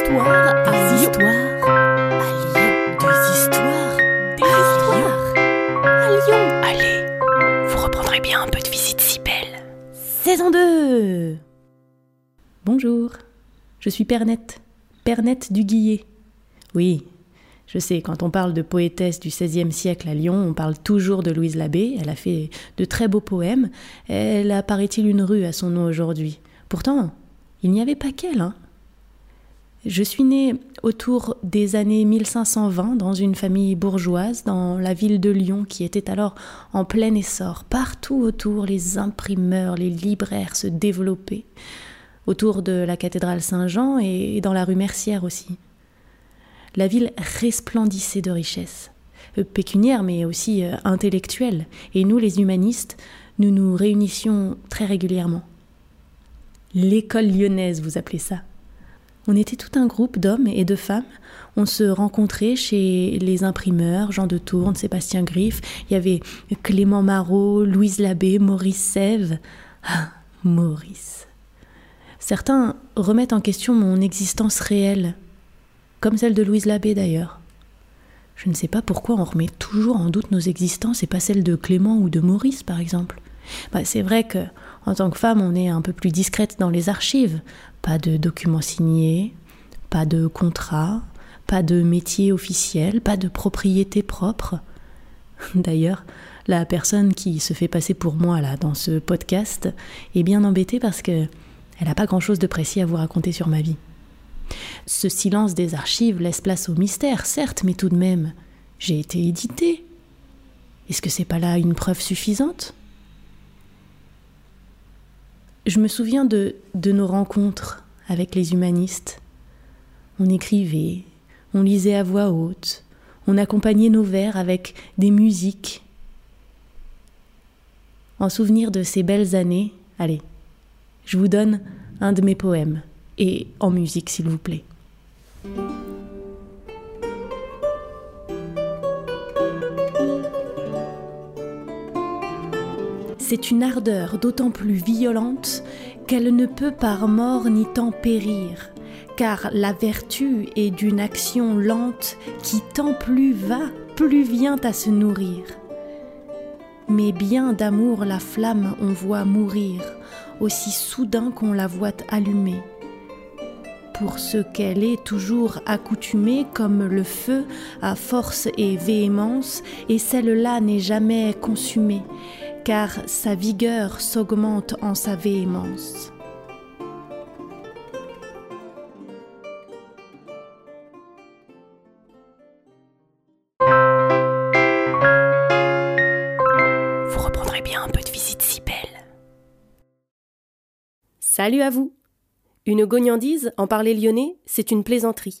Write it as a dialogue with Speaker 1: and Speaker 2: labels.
Speaker 1: histoires à Lyon. histoires à Lyon. Des histoires. Des histoires à Lyon. Allez, vous reprendrez bien un peu de visite si belle.
Speaker 2: Saison 2 Bonjour, je suis Pernette, Pernette du Guillet. Oui, je sais, quand on parle de poétesse du XVIe siècle à Lyon, on parle toujours de Louise Labbé. Elle a fait de très beaux poèmes. Elle a, paraît-il, une rue à son nom aujourd'hui. Pourtant, il n'y avait pas qu'elle. Hein. Je suis née autour des années 1520 dans une famille bourgeoise dans la ville de Lyon qui était alors en plein essor. Partout autour, les imprimeurs, les libraires se développaient. Autour de la cathédrale Saint-Jean et dans la rue Mercière aussi la ville resplendissait de richesses, euh, pécuniaires mais aussi euh, intellectuelles, et nous les humanistes, nous nous réunissions très régulièrement. L'école lyonnaise, vous appelez ça? On était tout un groupe d'hommes et de femmes. On se rencontrait chez les imprimeurs, Jean de Tourne, Sébastien Griff. Il y avait Clément Marot, Louise Labbé, Maurice Sève. Ah, Maurice. Certains remettent en question mon existence réelle, comme celle de Louise Labbé d'ailleurs. Je ne sais pas pourquoi on remet toujours en doute nos existences et pas celles de Clément ou de Maurice par exemple. Bah, c'est vrai que en tant que femme, on est un peu plus discrète dans les archives. Pas de documents signés, pas de contrat, pas de métier officiel, pas de propriété propre. D'ailleurs, la personne qui se fait passer pour moi là dans ce podcast est bien embêtée parce que elle n'a pas grand-chose de précis à vous raconter sur ma vie. Ce silence des archives laisse place au mystère, certes, mais tout de même, j'ai été édité. Est-ce que c'est pas là une preuve suffisante? Je me souviens de, nos rencontres avec les humanistes. On écrivait, on lisait à voix haute, on accompagnait nos vers avec des musiques. En souvenir de ces belles années, allez, je vous donne un de mes poèmes et en musique, s'il vous plaît. C'est une ardeur d'autant plus violente qu'elle ne peut par mort ni temps périr, car la vertu est d'une action lente qui tant plus va, plus vient à se nourrir. Mais bien d'amour la flamme on voit mourir, aussi soudain qu'on la voit allumer pour ce qu'elle est toujours accoutumée comme le feu à force et véhémence, et celle-là n'est jamais consumée, car sa vigueur s'augmente en sa véhémence.
Speaker 1: Vous reprendrez bien un peu de visite si belle.
Speaker 2: Salut à vous une gognandise, en parler lyonnais, c'est une plaisanterie.